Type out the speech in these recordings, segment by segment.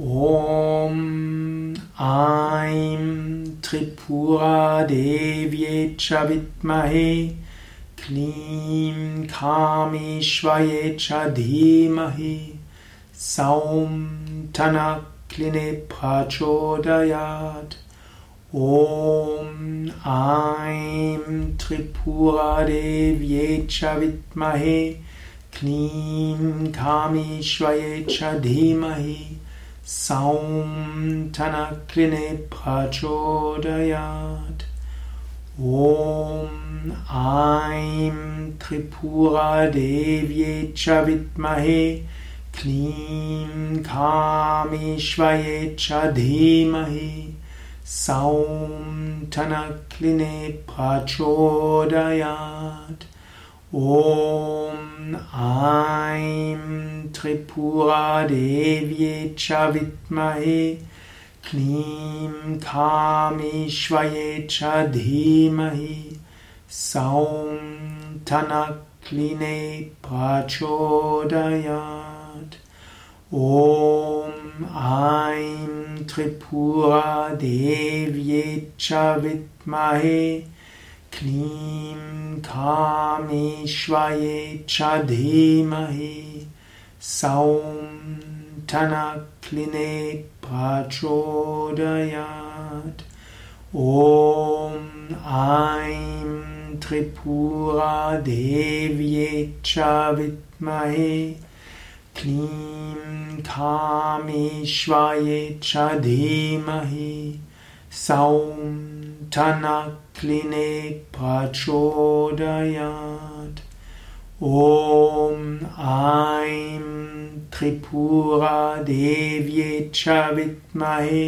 ॐ ऐं त्रिपुरादेव्ये च विद्महे क्लीं खामेश्वये च धीमहि सौं ठनक्लिने प्रचोदयात् ॐ ऐं त्रिपुरादेव्ये च विद्महे क्लीं खामेश्वये च धीमहि सौं ठनक्लिने प्रचोदयात् ॐ ऐं त्रिपुरादेव्ये च विद्महे क्लीं खामेश्वये च धीमहि सौं ठनक्लिने प्रचोदयात् ॐ ऐं त्रिपुरादेव्ये च विद्महे क्लीं खामेश्वये च धीमहि सौं ठनक्लिने प्रचोदयात् ॐ ऐं त्रिपुरादेव्ये च विद्महे क्लीं खामेश्वये च धीमहि सौं ठनक्लिने प्रचोदयात् ॐ ऐं त्रिपुरादेव्ये च विद्महे क्लीं खामेश्वये च धीमहि सौं ठनक्लिने प्रचोदयात् ॐ ऐं त्रिपुरादेव्ये च विद्महे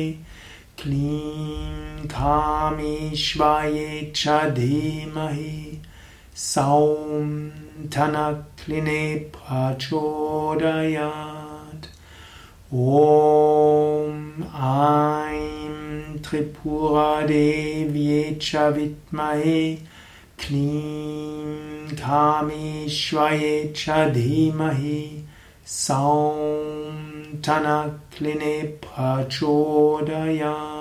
क्लीं खामेश्वये च धीमहि सौं ठनक्लिने प्रचोदयात् ॐ त्रिपुरादेव्ये च विद्महे क्लीं खामेश्वये च धीमहि सौं ठनक्लिने प्रचोदयात्